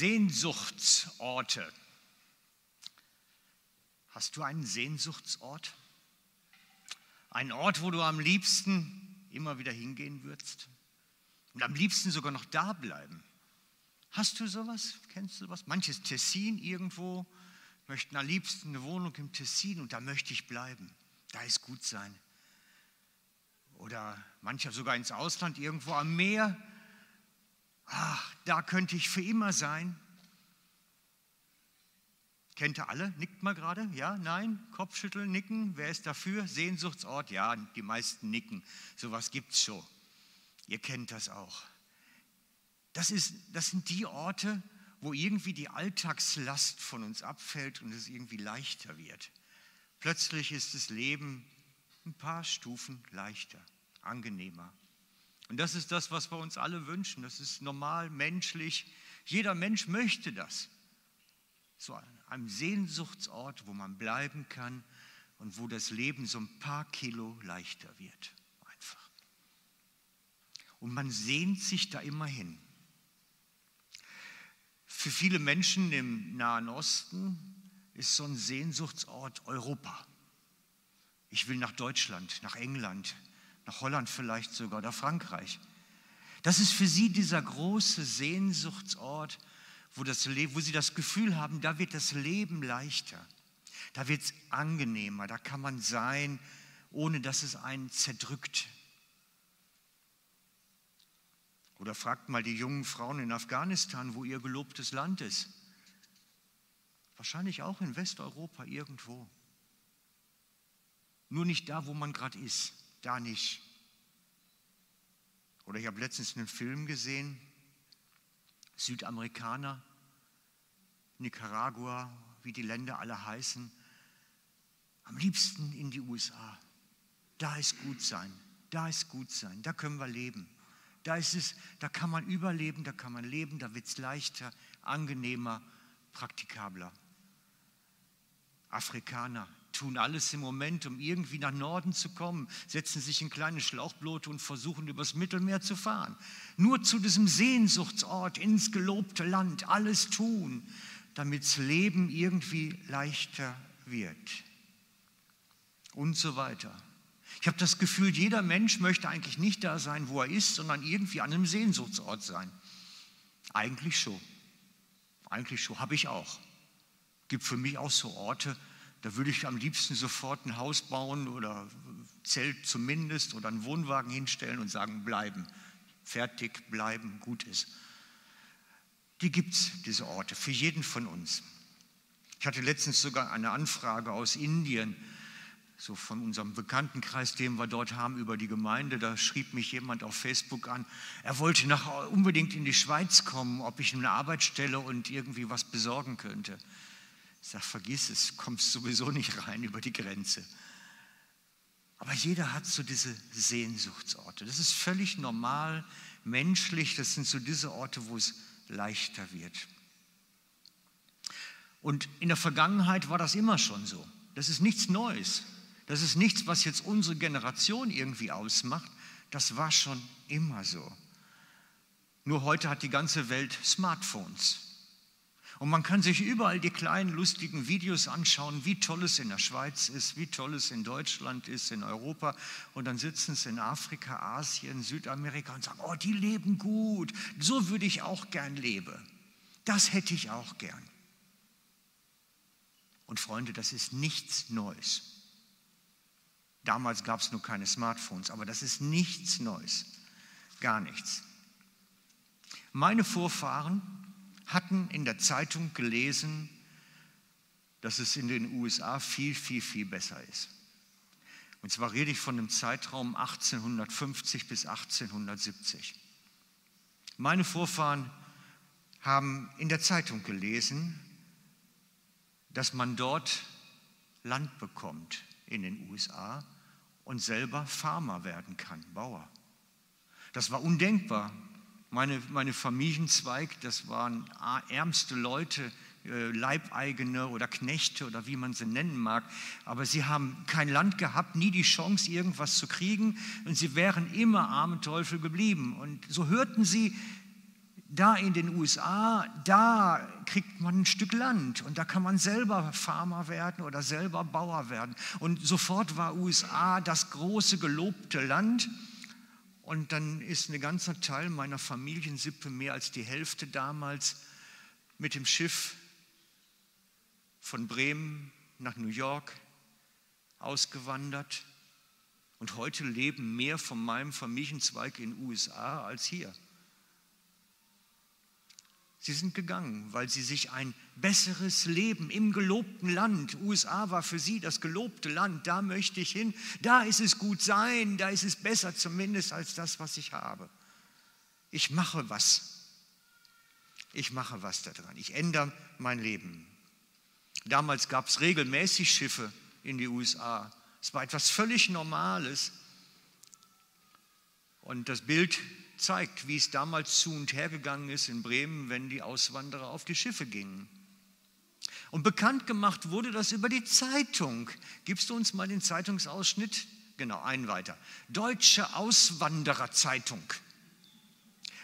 Sehnsuchtsorte. Hast du einen Sehnsuchtsort? Einen Ort, wo du am liebsten immer wieder hingehen würdest? Und am liebsten sogar noch da bleiben? Hast du sowas? Kennst du sowas? Manches Tessin irgendwo, möchten am liebsten eine Wohnung im Tessin und da möchte ich bleiben. Da ist gut sein. Oder mancher sogar ins Ausland, irgendwo am Meer ach, da könnte ich für immer sein. Kennt ihr alle? Nickt mal gerade? Ja, nein? Kopfschütteln, nicken. Wer ist dafür? Sehnsuchtsort? Ja, die meisten nicken. Sowas gibt es schon. Ihr kennt das auch. Das, ist, das sind die Orte, wo irgendwie die Alltagslast von uns abfällt und es irgendwie leichter wird. Plötzlich ist das Leben ein paar Stufen leichter, angenehmer. Und das ist das, was wir uns alle wünschen. Das ist normal, menschlich. Jeder Mensch möchte das. So einem Sehnsuchtsort, wo man bleiben kann und wo das Leben so ein paar Kilo leichter wird. Einfach. Und man sehnt sich da immer hin. Für viele Menschen im Nahen Osten ist so ein Sehnsuchtsort Europa. Ich will nach Deutschland, nach England, nach Holland vielleicht sogar oder Frankreich. Das ist für sie dieser große Sehnsuchtsort, wo, das, wo sie das Gefühl haben, da wird das Leben leichter, da wird es angenehmer, da kann man sein, ohne dass es einen zerdrückt. Oder fragt mal die jungen Frauen in Afghanistan, wo ihr gelobtes Land ist. Wahrscheinlich auch in Westeuropa irgendwo. Nur nicht da, wo man gerade ist da nicht. Oder ich habe letztens einen Film gesehen, Südamerikaner, Nicaragua, wie die Länder alle heißen, am liebsten in die USA. Da ist gut sein, da ist gut sein, da können wir leben. Da ist es, da kann man überleben, da kann man leben, da wird es leichter, angenehmer, praktikabler. Afrikaner, tun alles im Moment, um irgendwie nach Norden zu kommen, setzen sich in kleine Schlauchboote und versuchen übers Mittelmeer zu fahren. Nur zu diesem Sehnsuchtsort ins gelobte Land alles tun, damit das Leben irgendwie leichter wird. Und so weiter. Ich habe das Gefühl, jeder Mensch möchte eigentlich nicht da sein, wo er ist, sondern irgendwie an einem Sehnsuchtsort sein. Eigentlich schon. Eigentlich schon. Habe ich auch. Gibt für mich auch so Orte, da würde ich am liebsten sofort ein Haus bauen oder Zelt zumindest oder einen Wohnwagen hinstellen und sagen, bleiben, fertig, bleiben, gut ist. Die gibt es, diese Orte, für jeden von uns. Ich hatte letztens sogar eine Anfrage aus Indien, so von unserem Bekanntenkreis, den wir dort haben, über die Gemeinde. Da schrieb mich jemand auf Facebook an, er wollte nach, unbedingt in die Schweiz kommen, ob ich eine Arbeitsstelle und irgendwie was besorgen könnte. Sage, vergiss es, kommst sowieso nicht rein über die Grenze. Aber jeder hat so diese Sehnsuchtsorte. Das ist völlig normal, menschlich. Das sind so diese Orte, wo es leichter wird. Und in der Vergangenheit war das immer schon so. Das ist nichts Neues. Das ist nichts, was jetzt unsere Generation irgendwie ausmacht. Das war schon immer so. Nur heute hat die ganze Welt Smartphones. Und man kann sich überall die kleinen lustigen Videos anschauen, wie toll es in der Schweiz ist, wie toll es in Deutschland ist, in Europa. Und dann sitzen sie in Afrika, Asien, Südamerika und sagen, oh, die leben gut. So würde ich auch gern leben. Das hätte ich auch gern. Und Freunde, das ist nichts Neues. Damals gab es nur keine Smartphones, aber das ist nichts Neues. Gar nichts. Meine Vorfahren hatten in der Zeitung gelesen, dass es in den USA viel, viel, viel besser ist. Und zwar rede ich von dem Zeitraum 1850 bis 1870. Meine Vorfahren haben in der Zeitung gelesen, dass man dort Land bekommt in den USA und selber Farmer werden kann, Bauer. Das war undenkbar meine, meine Familienzweig, das waren ärmste Leute, äh, Leibeigene oder Knechte oder wie man sie nennen mag. Aber sie haben kein Land gehabt, nie die Chance, irgendwas zu kriegen. Und sie wären immer arme Teufel geblieben. Und so hörten sie da in den USA, da kriegt man ein Stück Land und da kann man selber Farmer werden oder selber Bauer werden. Und sofort war USA das große gelobte Land. Und dann ist ein ganzer Teil meiner Familiensippe, mehr als die Hälfte damals, mit dem Schiff von Bremen nach New York ausgewandert. Und heute leben mehr von meinem Familienzweig in den USA als hier. Sie sind gegangen, weil sie sich ein besseres Leben im gelobten Land, USA war für sie das gelobte Land, da möchte ich hin, da ist es gut sein, da ist es besser zumindest als das, was ich habe. Ich mache was. Ich mache was daran. Ich ändere mein Leben. Damals gab es regelmäßig Schiffe in die USA. Es war etwas völlig Normales. Und das Bild zeigt, wie es damals zu und her gegangen ist in Bremen, wenn die Auswanderer auf die Schiffe gingen. Und bekannt gemacht wurde das über die Zeitung. Gibst du uns mal den Zeitungsausschnitt? Genau, einen weiter. Deutsche Auswandererzeitung.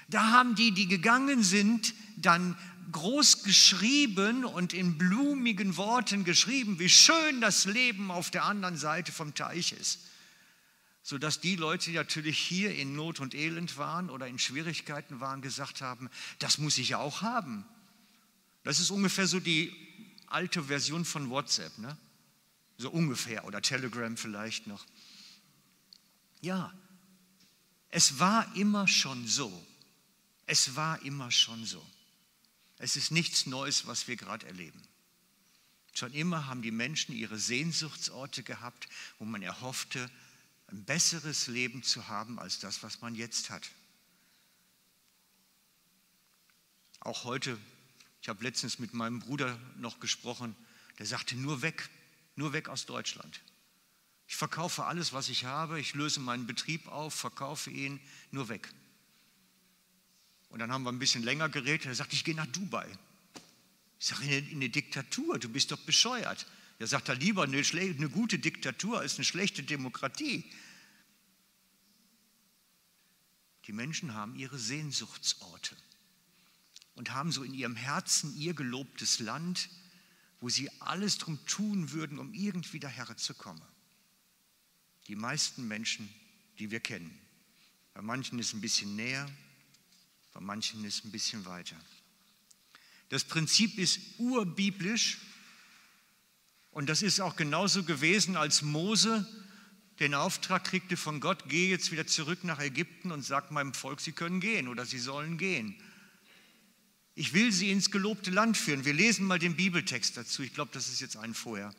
Da haben die, die gegangen sind, dann groß geschrieben und in blumigen Worten geschrieben, wie schön das Leben auf der anderen Seite vom Teich ist sodass die Leute, die natürlich hier in Not und Elend waren oder in Schwierigkeiten waren, gesagt haben, das muss ich auch haben. Das ist ungefähr so die alte Version von WhatsApp, ne? so ungefähr, oder Telegram vielleicht noch. Ja, es war immer schon so. Es war immer schon so. Es ist nichts Neues, was wir gerade erleben. Schon immer haben die Menschen ihre Sehnsuchtsorte gehabt, wo man erhoffte, ein besseres Leben zu haben als das, was man jetzt hat. Auch heute, ich habe letztens mit meinem Bruder noch gesprochen, der sagte, nur weg, nur weg aus Deutschland. Ich verkaufe alles, was ich habe, ich löse meinen Betrieb auf, verkaufe ihn, nur weg. Und dann haben wir ein bisschen länger geredet, er sagt, ich gehe nach Dubai. Ich sage, in eine Diktatur, du bist doch bescheuert. Er sagt er lieber, eine, eine gute Diktatur ist eine schlechte Demokratie. Die Menschen haben ihre Sehnsuchtsorte und haben so in ihrem Herzen ihr gelobtes Land, wo sie alles drum tun würden, um irgendwie daher zu kommen. Die meisten Menschen, die wir kennen. Bei manchen ist ein bisschen näher, bei manchen ist ein bisschen weiter. Das Prinzip ist urbiblisch und das ist auch genauso gewesen, als Mose den Auftrag kriegte von Gott, geh jetzt wieder zurück nach Ägypten und sag meinem Volk, sie können gehen oder sie sollen gehen. Ich will sie ins gelobte Land führen. Wir lesen mal den Bibeltext dazu. Ich glaube, das ist jetzt ein vorher.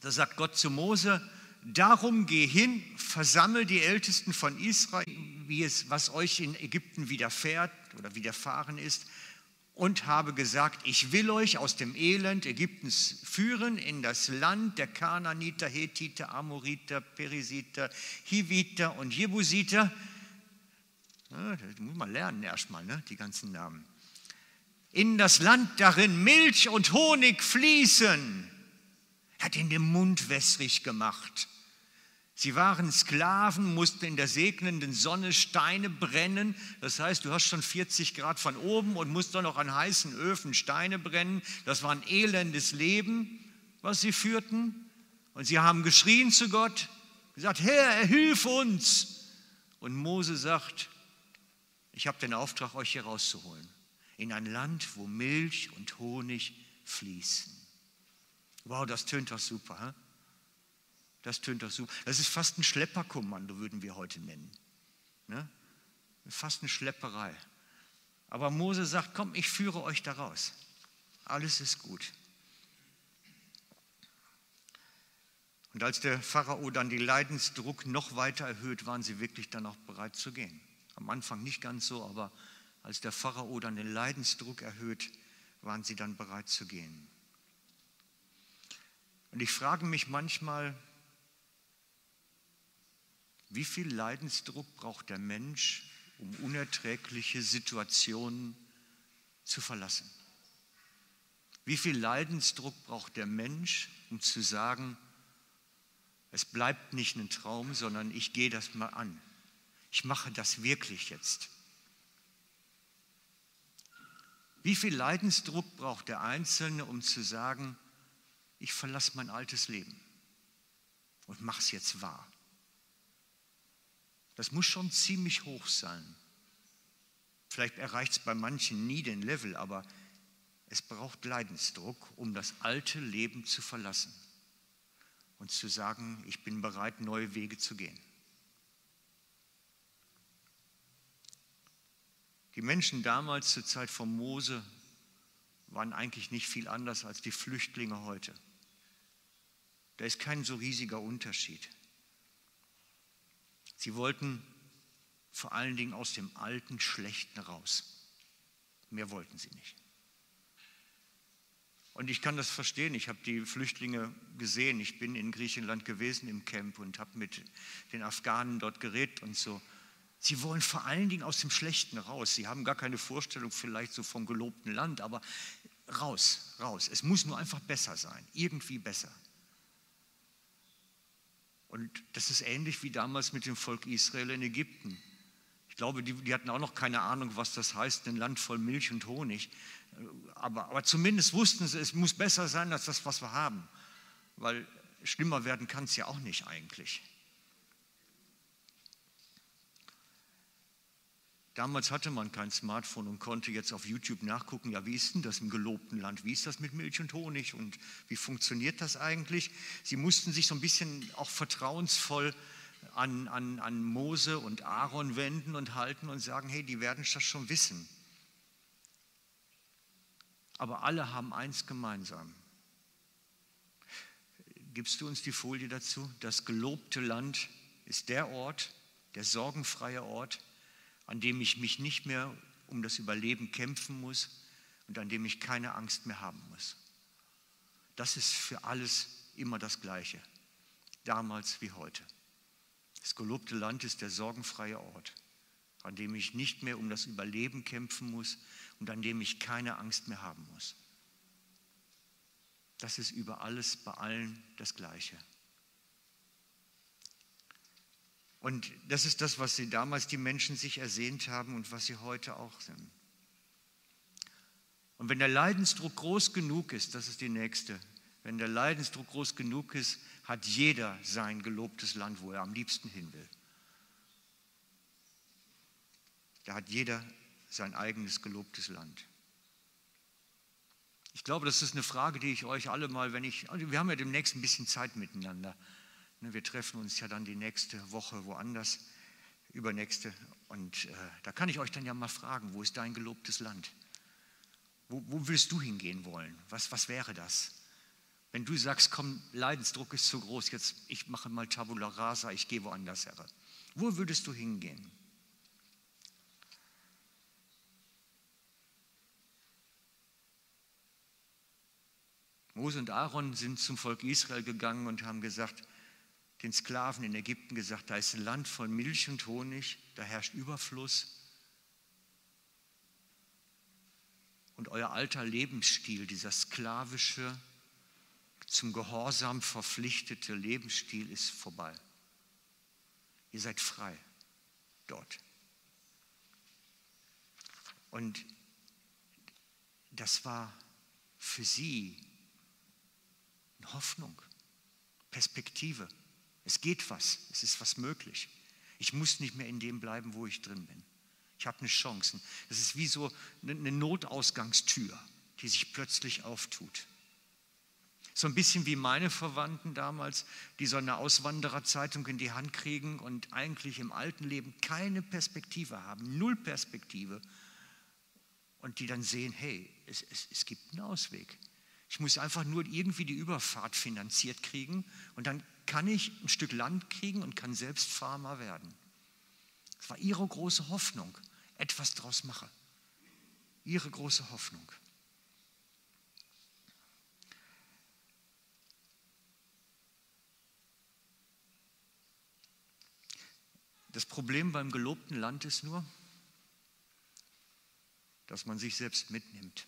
Da sagt Gott zu Mose, darum geh hin, versammel die Ältesten von Israel, wie es, was euch in Ägypten widerfährt oder widerfahren ist, und habe gesagt, ich will euch aus dem Elend Ägyptens führen in das Land der Kanaaniter, Hethiter, Amoriter, Perisiter, Hiviter und Jebusiter. Ja, das muss man lernen erstmal, ne, die ganzen Namen. In das Land darin Milch und Honig fließen. Hat ihn den Mund wässrig gemacht. Sie waren Sklaven, mussten in der segnenden Sonne Steine brennen. Das heißt, du hast schon 40 Grad von oben und musst dann noch an heißen Öfen Steine brennen. Das war ein elendes Leben, was sie führten. Und sie haben geschrien zu Gott, gesagt, Herr, hilf uns. Und Mose sagt, ich habe den Auftrag, euch hier rauszuholen. In ein Land, wo Milch und Honig fließen. Wow, das tönt doch super. He? Das tönt doch super. Das ist fast ein Schlepperkommando, würden wir heute nennen. Ne? Fast eine Schlepperei. Aber Mose sagt, komm, ich führe euch da raus. Alles ist gut. Und als der Pharao dann den Leidensdruck noch weiter erhöht, waren sie wirklich dann auch bereit zu gehen. Am Anfang nicht ganz so, aber als der Pharao dann den Leidensdruck erhöht, waren sie dann bereit zu gehen. Und ich frage mich manchmal, wie viel Leidensdruck braucht der Mensch, um unerträgliche Situationen zu verlassen? Wie viel Leidensdruck braucht der Mensch, um zu sagen, es bleibt nicht ein Traum, sondern ich gehe das mal an. Ich mache das wirklich jetzt. Wie viel Leidensdruck braucht der Einzelne, um zu sagen, ich verlasse mein altes Leben und mache es jetzt wahr? Das muss schon ziemlich hoch sein. Vielleicht erreicht es bei manchen nie den Level, aber es braucht Leidensdruck, um das alte Leben zu verlassen und zu sagen, ich bin bereit, neue Wege zu gehen. Die Menschen damals zur Zeit von Mose waren eigentlich nicht viel anders als die Flüchtlinge heute. Da ist kein so riesiger Unterschied. Sie wollten vor allen Dingen aus dem alten Schlechten raus. Mehr wollten sie nicht. Und ich kann das verstehen. Ich habe die Flüchtlinge gesehen. Ich bin in Griechenland gewesen im Camp und habe mit den Afghanen dort geredet und so. Sie wollen vor allen Dingen aus dem Schlechten raus. Sie haben gar keine Vorstellung vielleicht so vom gelobten Land, aber raus, raus. Es muss nur einfach besser sein, irgendwie besser. Und das ist ähnlich wie damals mit dem Volk Israel in Ägypten. Ich glaube, die, die hatten auch noch keine Ahnung, was das heißt, ein Land voll Milch und Honig. Aber, aber zumindest wussten sie, es muss besser sein als das, was wir haben. Weil schlimmer werden kann es ja auch nicht eigentlich. Damals hatte man kein Smartphone und konnte jetzt auf YouTube nachgucken, ja, wie ist denn das im gelobten Land? Wie ist das mit Milch und Honig und wie funktioniert das eigentlich? Sie mussten sich so ein bisschen auch vertrauensvoll an, an, an Mose und Aaron wenden und halten und sagen, hey, die werden das schon wissen. Aber alle haben eins gemeinsam. Gibst du uns die Folie dazu? Das gelobte Land ist der Ort, der sorgenfreie Ort, an dem ich mich nicht mehr um das Überleben kämpfen muss und an dem ich keine Angst mehr haben muss. Das ist für alles immer das Gleiche, damals wie heute. Das gelobte Land ist der sorgenfreie Ort, an dem ich nicht mehr um das Überleben kämpfen muss und an dem ich keine Angst mehr haben muss. Das ist über alles bei allen das Gleiche. Und das ist das, was sie damals die Menschen sich ersehnt haben und was sie heute auch sind. Und wenn der Leidensdruck groß genug ist, das ist die nächste, wenn der Leidensdruck groß genug ist, hat jeder sein gelobtes Land, wo er am liebsten hin will. Da hat jeder sein eigenes gelobtes Land. Ich glaube, das ist eine Frage, die ich euch alle mal, wenn ich, also wir haben ja demnächst ein bisschen Zeit miteinander. Ne, wir treffen uns ja dann die nächste Woche woanders, übernächste. Und äh, da kann ich euch dann ja mal fragen, wo ist dein gelobtes Land? Wo, wo willst du hingehen wollen? Was, was wäre das? Wenn du sagst, komm, Leidensdruck ist zu groß, jetzt ich mache mal Tabula Rasa, ich gehe woanders her. Wo würdest du hingehen? Mose und Aaron sind zum Volk Israel gegangen und haben gesagt, den Sklaven in Ägypten gesagt, da ist ein Land voll Milch und Honig, da herrscht Überfluss. Und euer alter Lebensstil, dieser sklavische, zum Gehorsam verpflichtete Lebensstil ist vorbei. Ihr seid frei dort. Und das war für sie eine Hoffnung, Perspektive. Es geht was, es ist was möglich. Ich muss nicht mehr in dem bleiben, wo ich drin bin. Ich habe eine Chance. Das ist wie so eine Notausgangstür, die sich plötzlich auftut. So ein bisschen wie meine Verwandten damals, die so eine Auswandererzeitung in die Hand kriegen und eigentlich im alten Leben keine Perspektive haben, null Perspektive. Und die dann sehen, hey, es, es, es gibt einen Ausweg. Ich muss einfach nur irgendwie die Überfahrt finanziert kriegen und dann kann ich ein Stück Land kriegen und kann selbst Farmer werden. Das war ihre große Hoffnung, etwas daraus mache. Ihre große Hoffnung. Das Problem beim gelobten Land ist nur, dass man sich selbst mitnimmt.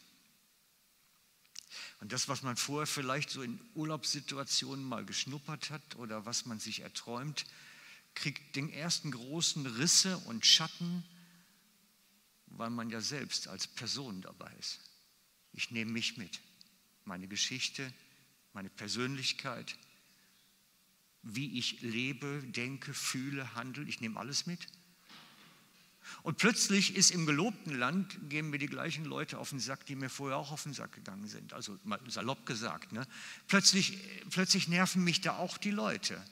Und das, was man vorher vielleicht so in Urlaubssituationen mal geschnuppert hat oder was man sich erträumt, kriegt den ersten großen Risse und Schatten, weil man ja selbst als Person dabei ist. Ich nehme mich mit, meine Geschichte, meine Persönlichkeit, wie ich lebe, denke, fühle, handle. Ich nehme alles mit. Und plötzlich ist im gelobten Land, gehen mir die gleichen Leute auf den Sack, die mir vorher auch auf den Sack gegangen sind. Also mal salopp gesagt. Ne? Plötzlich, plötzlich nerven mich da auch die Leute.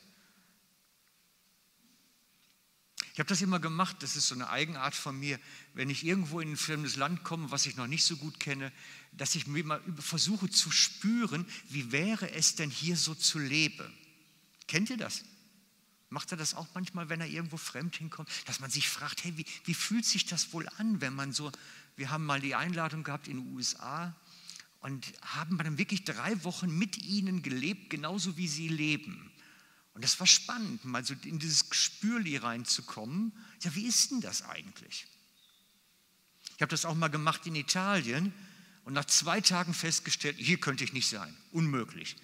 Ich habe das immer gemacht, das ist so eine Eigenart von mir, wenn ich irgendwo in ein fremdes Land komme, was ich noch nicht so gut kenne, dass ich mir mal versuche zu spüren, wie wäre es denn hier so zu leben. Kennt ihr das? Macht er das auch manchmal, wenn er irgendwo fremd hinkommt, dass man sich fragt, hey, wie, wie fühlt sich das wohl an, wenn man so, wir haben mal die Einladung gehabt in den USA und haben dann wirklich drei Wochen mit ihnen gelebt, genauso wie sie leben. Und das war spannend, mal so in dieses Gespürli reinzukommen. Ja, wie ist denn das eigentlich? Ich habe das auch mal gemacht in Italien und nach zwei Tagen festgestellt, hier könnte ich nicht sein, unmöglich.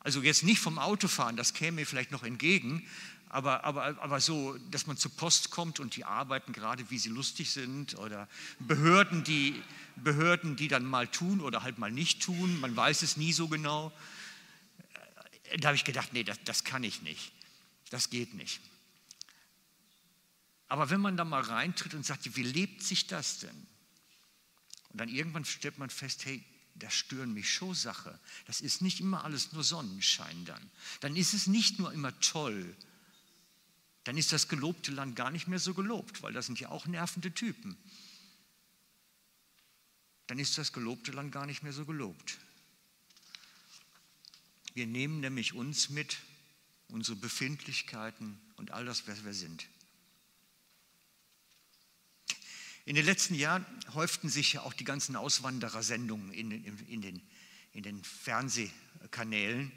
Also jetzt nicht vom Autofahren, das käme mir vielleicht noch entgegen, aber, aber, aber so, dass man zur Post kommt und die arbeiten gerade, wie sie lustig sind oder Behörden die, Behörden, die dann mal tun oder halt mal nicht tun, man weiß es nie so genau da habe ich gedacht, nee, das, das kann ich nicht. Das geht nicht. Aber wenn man da mal reintritt und sagt, wie lebt sich das denn? Und dann irgendwann stellt man fest, hey, das stören mich schon Sache. Das ist nicht immer alles nur Sonnenschein dann. Dann ist es nicht nur immer toll. Dann ist das gelobte Land gar nicht mehr so gelobt, weil das sind ja auch nervende Typen. Dann ist das gelobte Land gar nicht mehr so gelobt. Wir nehmen nämlich uns mit, unsere Befindlichkeiten und all das, was wir sind. In den letzten Jahren häuften sich auch die ganzen Auswanderersendungen in, in, in, den, in den Fernsehkanälen.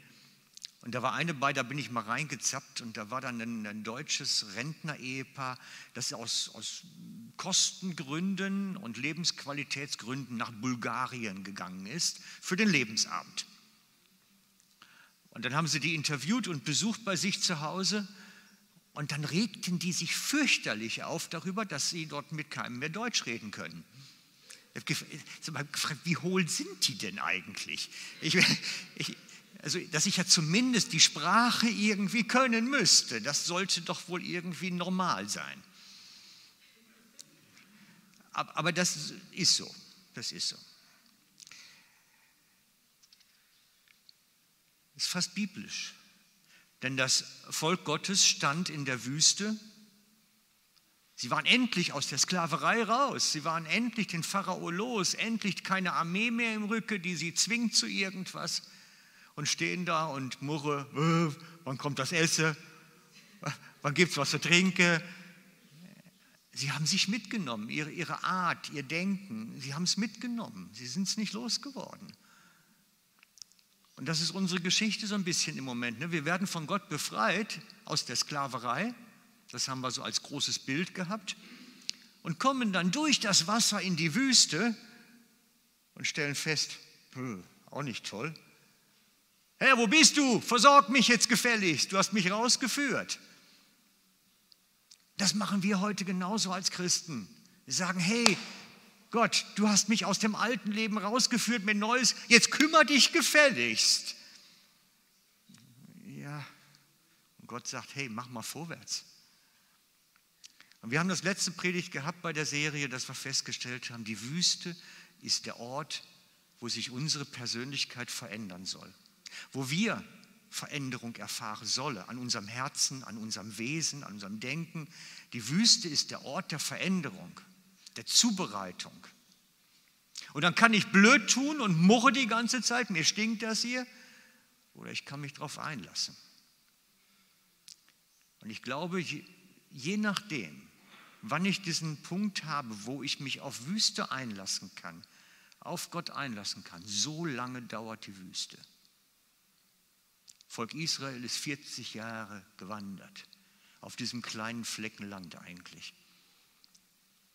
Und da war eine bei, da bin ich mal reingezappt und da war dann ein, ein deutsches Rentner-Ehepaar, das aus, aus Kostengründen und Lebensqualitätsgründen nach Bulgarien gegangen ist für den Lebensabend. Und dann haben sie die interviewt und besucht bei sich zu Hause. Und dann regten die sich fürchterlich auf darüber, dass sie dort mit keinem mehr Deutsch reden können. Ich habe gefragt, wie hohl sind die denn eigentlich? Ich, ich, also, dass ich ja zumindest die Sprache irgendwie können müsste, das sollte doch wohl irgendwie normal sein. Aber, das ist so, das ist so. ist fast biblisch. Denn das Volk Gottes stand in der Wüste. Sie waren endlich aus der Sklaverei raus. Sie waren endlich den Pharao los. Endlich keine Armee mehr im Rücken, die sie zwingt zu irgendwas. Und stehen da und murre, äh, wann kommt das Essen? Wann gibt es was zu trinken? Sie haben sich mitgenommen, ihre, ihre Art, ihr Denken. Sie haben es mitgenommen. Sie sind es nicht losgeworden. Und das ist unsere Geschichte so ein bisschen im Moment. Ne? Wir werden von Gott befreit aus der Sklaverei. Das haben wir so als großes Bild gehabt. Und kommen dann durch das Wasser in die Wüste und stellen fest, auch nicht toll. Herr, wo bist du? Versorg mich jetzt gefälligst. Du hast mich rausgeführt. Das machen wir heute genauso als Christen. Wir sagen, hey, Gott, du hast mich aus dem alten Leben rausgeführt mit Neues, jetzt kümmere dich gefälligst. Ja, und Gott sagt, hey, mach mal vorwärts. Und wir haben das letzte Predigt gehabt bei der Serie, dass wir festgestellt haben, die Wüste ist der Ort, wo sich unsere Persönlichkeit verändern soll. Wo wir Veränderung erfahren sollen, an unserem Herzen, an unserem Wesen, an unserem Denken. Die Wüste ist der Ort der Veränderung der Zubereitung. Und dann kann ich blöd tun und murre die ganze Zeit, mir stinkt das hier, oder ich kann mich darauf einlassen. Und ich glaube, je, je nachdem, wann ich diesen Punkt habe, wo ich mich auf Wüste einlassen kann, auf Gott einlassen kann, so lange dauert die Wüste. Volk Israel ist 40 Jahre gewandert, auf diesem kleinen Flecken Land eigentlich.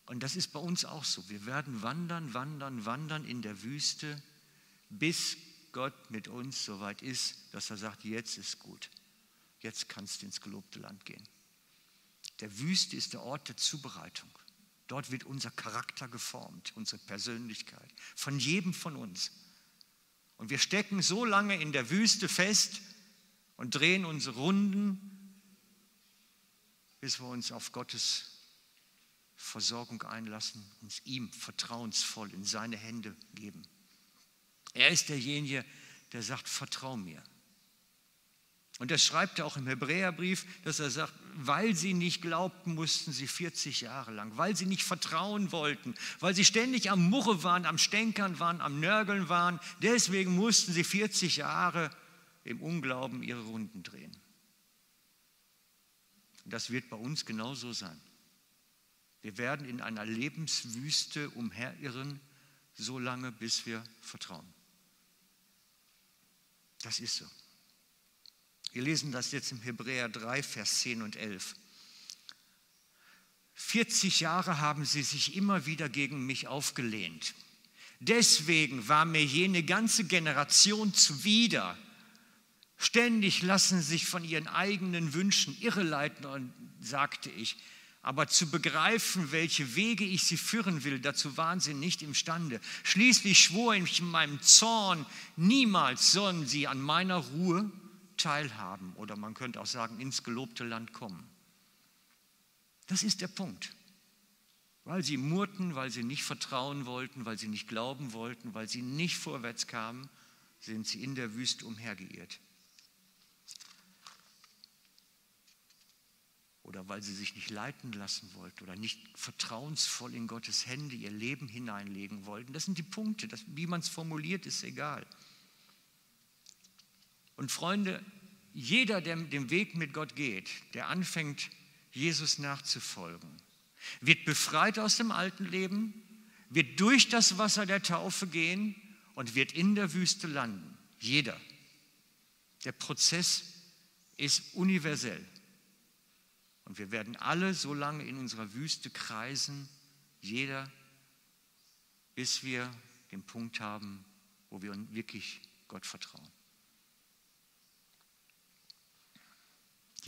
Und das ist bei uns auch so. Wir werden wandern, wandern, wandern in der Wüste, bis Gott mit uns so weit ist, dass er sagt, jetzt ist gut. Jetzt kannst du ins gelobte Land gehen. Der Wüste ist der Ort der Zubereitung. Dort wird unser Charakter geformt, unsere Persönlichkeit, von jedem von uns. Und wir stecken so lange in der Wüste fest und drehen unsere Runden, bis wir uns auf Gottes Versorgung einlassen, uns ihm vertrauensvoll in seine Hände geben. Er ist derjenige, der sagt, vertrau mir. Und das schreibt er auch im Hebräerbrief, dass er sagt, weil sie nicht glaubten, mussten sie 40 Jahre lang, weil sie nicht vertrauen wollten, weil sie ständig am Murre waren, am Stänkern waren, am Nörgeln waren, deswegen mussten sie 40 Jahre im Unglauben ihre Runden drehen. Und das wird bei uns genauso sein. Wir werden in einer Lebenswüste umherirren, so lange, bis wir vertrauen. Das ist so. Wir lesen das jetzt im Hebräer 3, Vers 10 und 11. 40 Jahre haben sie sich immer wieder gegen mich aufgelehnt. Deswegen war mir jene ganze Generation zuwider. Ständig lassen sich von ihren eigenen Wünschen irreleiten und sagte ich, aber zu begreifen, welche Wege ich sie führen will, dazu waren sie nicht imstande. Schließlich schwor ich in meinem Zorn, niemals sollen sie an meiner Ruhe teilhaben oder man könnte auch sagen, ins gelobte Land kommen. Das ist der Punkt. Weil sie murrten, weil sie nicht vertrauen wollten, weil sie nicht glauben wollten, weil sie nicht vorwärts kamen, sind sie in der Wüste umhergeirrt. Oder weil sie sich nicht leiten lassen wollten oder nicht vertrauensvoll in Gottes Hände ihr Leben hineinlegen wollten. Das sind die Punkte. Das, wie man es formuliert, ist egal. Und Freunde, jeder, der den Weg mit Gott geht, der anfängt, Jesus nachzufolgen, wird befreit aus dem alten Leben, wird durch das Wasser der Taufe gehen und wird in der Wüste landen. Jeder. Der Prozess ist universell. Und wir werden alle so lange in unserer Wüste kreisen, jeder, bis wir den Punkt haben, wo wir wirklich Gott vertrauen.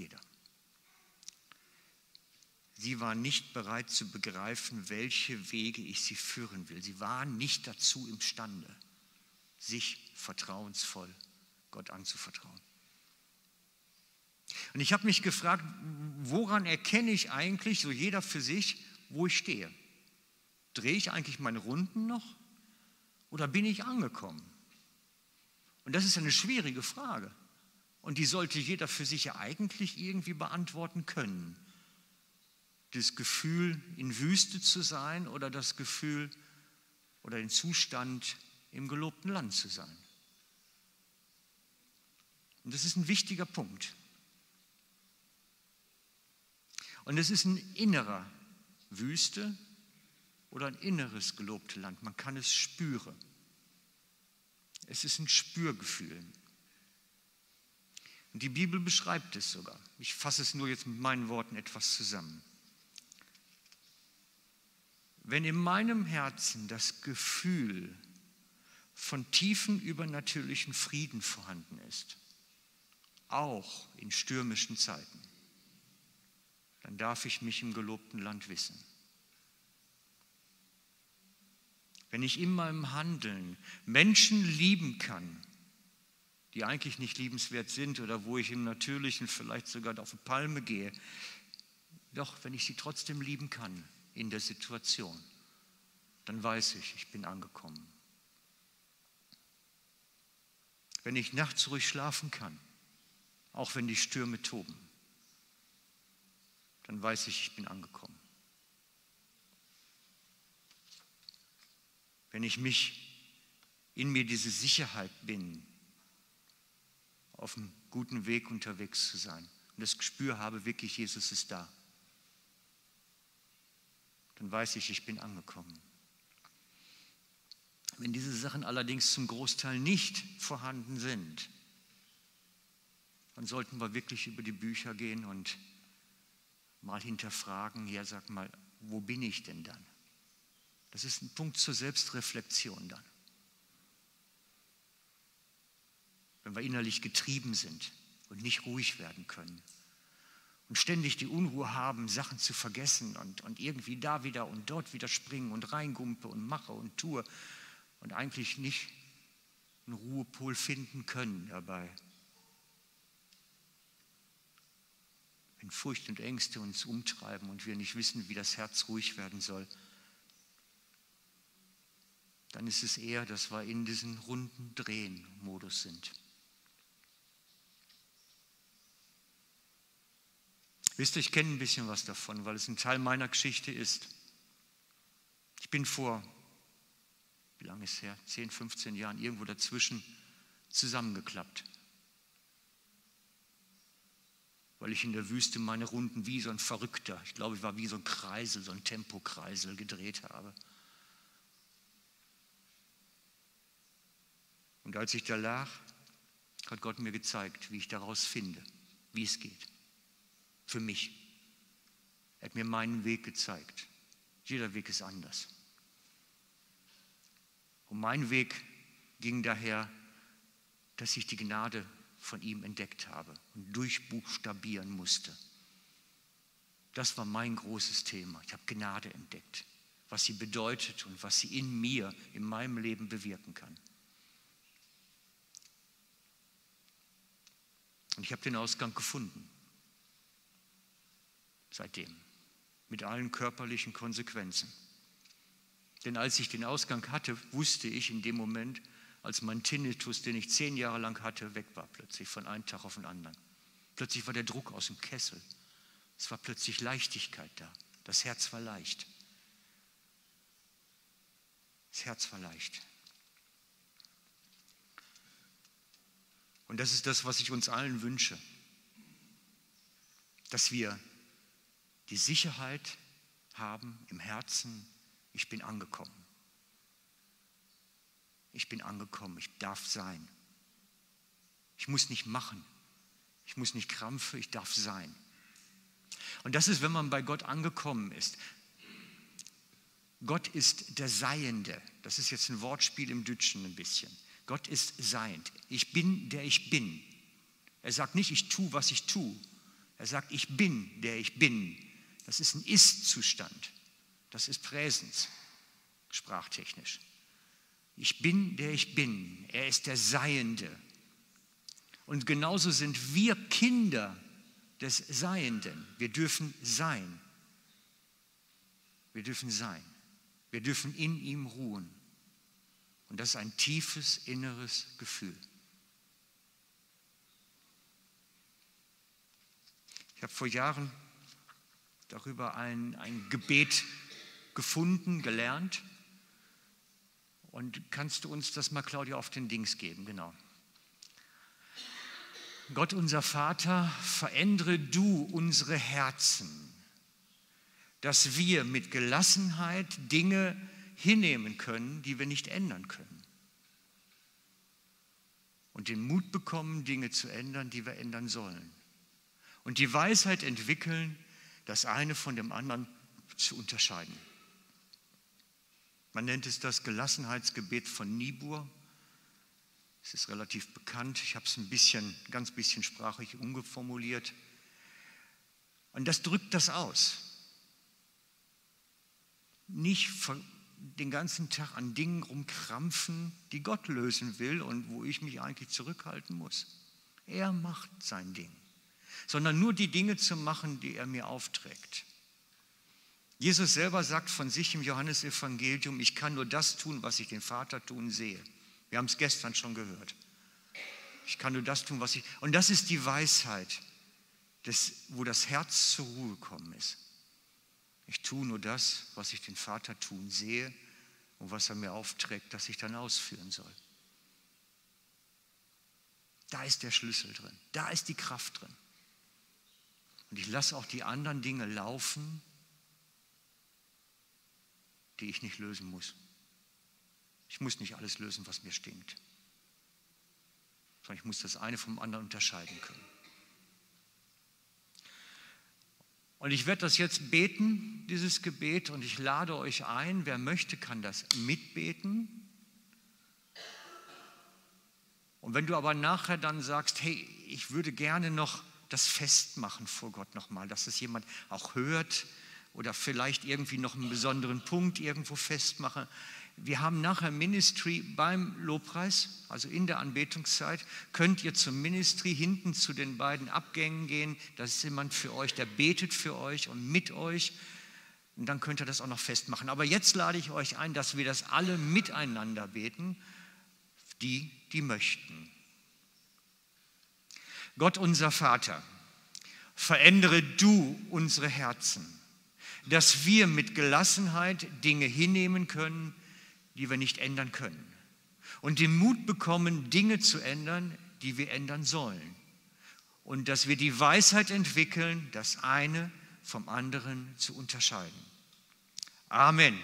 jeder. Sie war nicht bereit zu begreifen, welche Wege ich sie führen will. Sie war nicht dazu imstande, sich vertrauensvoll Gott anzuvertrauen. Und ich habe mich gefragt, woran erkenne ich eigentlich, so jeder für sich, wo ich stehe? Drehe ich eigentlich meine Runden noch oder bin ich angekommen? Und das ist eine schwierige Frage. Und die sollte jeder für sich ja eigentlich irgendwie beantworten können. Das Gefühl, in Wüste zu sein oder das Gefühl oder den Zustand, im gelobten Land zu sein. Und das ist ein wichtiger Punkt. Und es ist ein innerer Wüste oder ein inneres gelobtes Land. Man kann es spüren. Es ist ein Spürgefühl. Und die Bibel beschreibt es sogar. Ich fasse es nur jetzt mit meinen Worten etwas zusammen. Wenn in meinem Herzen das Gefühl von tiefen übernatürlichen Frieden vorhanden ist, auch in stürmischen Zeiten, dann darf ich mich im gelobten Land wissen. Wenn ich in meinem Handeln Menschen lieben kann, die eigentlich nicht liebenswert sind oder wo ich im Natürlichen vielleicht sogar auf eine Palme gehe. Doch, wenn ich sie trotzdem lieben kann in der Situation, dann weiß ich, ich bin angekommen. Wenn ich nachts ruhig schlafen kann, auch wenn die Stürme toben, dann weiß ich, ich bin angekommen. Wenn ich mich in mir diese Sicherheit bin, auf einem guten Weg unterwegs zu sein und das Gespür habe, wirklich, Jesus ist da, dann weiß ich, ich bin angekommen. Wenn diese Sachen allerdings zum Großteil nicht vorhanden sind, dann sollten wir wirklich über die Bücher gehen und mal hinterfragen, ja sag mal, wo bin ich denn dann? Das ist ein Punkt zur Selbstreflexion dann. wenn wir innerlich getrieben sind und nicht ruhig werden können. und ständig die Unruhe haben, Sachen zu vergessen und, und irgendwie da wieder und dort wieder springen und reingumpe und mache und tue und eigentlich nicht einen Ruhepol finden können dabei. Wenn Furcht und Ängste uns umtreiben und wir nicht wissen, wie das Herz ruhig werden soll, dann ist es eher, dass wir in diesen runden Drehen-Modus sind. Wisst ihr, ich kenne ein bisschen was davon, weil es ein Teil meiner Geschichte ist. Ich bin vor, wie lange ist es her, 10, 15 Jahren, irgendwo dazwischen zusammengeklappt. Weil ich in der Wüste meine Runden wie so ein Verrückter, ich glaube, ich war wie so ein Kreisel, so ein Tempokreisel gedreht habe. Und als ich da lag, hat Gott mir gezeigt, wie ich daraus finde, wie es geht für mich. Er hat mir meinen Weg gezeigt. Jeder Weg ist anders. Und mein Weg ging daher, dass ich die Gnade von ihm entdeckt habe und durchbuchstabieren musste. Das war mein großes Thema. Ich habe Gnade entdeckt, was sie bedeutet und was sie in mir, in meinem Leben bewirken kann. Und ich habe den Ausgang gefunden seitdem, mit allen körperlichen Konsequenzen. Denn als ich den Ausgang hatte, wusste ich in dem Moment, als mein Tinnitus, den ich zehn Jahre lang hatte, weg war plötzlich von einem Tag auf den anderen. Plötzlich war der Druck aus dem Kessel. Es war plötzlich Leichtigkeit da. Das Herz war leicht. Das Herz war leicht. Und das ist das, was ich uns allen wünsche, dass wir die Sicherheit haben im Herzen, ich bin angekommen. Ich bin angekommen, ich darf sein. Ich muss nicht machen, ich muss nicht krampfe, ich darf sein. Und das ist, wenn man bei Gott angekommen ist. Gott ist der Seiende. Das ist jetzt ein Wortspiel im Deutschen ein bisschen. Gott ist seiend. Ich bin, der ich bin. Er sagt nicht, ich tue, was ich tue. Er sagt, ich bin, der ich bin. Das ist ein Ist-Zustand. Das ist Präsens, sprachtechnisch. Ich bin, der ich bin. Er ist der Seiende. Und genauso sind wir Kinder des Seienden. Wir dürfen sein. Wir dürfen sein. Wir dürfen in ihm ruhen. Und das ist ein tiefes inneres Gefühl. Ich habe vor Jahren darüber ein, ein Gebet gefunden, gelernt. Und kannst du uns das mal, Claudia, auf den Dings geben? Genau. Gott unser Vater, verändere du unsere Herzen, dass wir mit Gelassenheit Dinge hinnehmen können, die wir nicht ändern können. Und den Mut bekommen, Dinge zu ändern, die wir ändern sollen. Und die Weisheit entwickeln, das eine von dem anderen zu unterscheiden. Man nennt es das Gelassenheitsgebet von Niebuhr. Es ist relativ bekannt. Ich habe es ein bisschen, ganz bisschen sprachlich umgeformuliert. Und das drückt das aus. Nicht den ganzen Tag an Dingen rumkrampfen, die Gott lösen will und wo ich mich eigentlich zurückhalten muss. Er macht sein Ding sondern nur die Dinge zu machen, die er mir aufträgt. Jesus selber sagt von sich im Johannesevangelium, ich kann nur das tun, was ich den Vater tun sehe. Wir haben es gestern schon gehört. Ich kann nur das tun, was ich. Und das ist die Weisheit, des, wo das Herz zur Ruhe gekommen ist. Ich tue nur das, was ich den Vater tun sehe und was er mir aufträgt, dass ich dann ausführen soll. Da ist der Schlüssel drin. Da ist die Kraft drin. Und ich lasse auch die anderen Dinge laufen, die ich nicht lösen muss. Ich muss nicht alles lösen, was mir stinkt, sondern ich muss das eine vom anderen unterscheiden können. Und ich werde das jetzt beten, dieses Gebet, und ich lade euch ein, wer möchte, kann das mitbeten. Und wenn du aber nachher dann sagst, hey, ich würde gerne noch das festmachen vor Gott nochmal, dass es jemand auch hört oder vielleicht irgendwie noch einen besonderen Punkt irgendwo festmachen. Wir haben nachher Ministry beim Lobpreis, also in der Anbetungszeit, könnt ihr zum Ministry hinten zu den beiden Abgängen gehen. Da ist jemand für euch, der betet für euch und mit euch. Und dann könnt ihr das auch noch festmachen. Aber jetzt lade ich euch ein, dass wir das alle miteinander beten, die, die möchten. Gott unser Vater, verändere du unsere Herzen, dass wir mit Gelassenheit Dinge hinnehmen können, die wir nicht ändern können. Und den Mut bekommen, Dinge zu ändern, die wir ändern sollen. Und dass wir die Weisheit entwickeln, das eine vom anderen zu unterscheiden. Amen.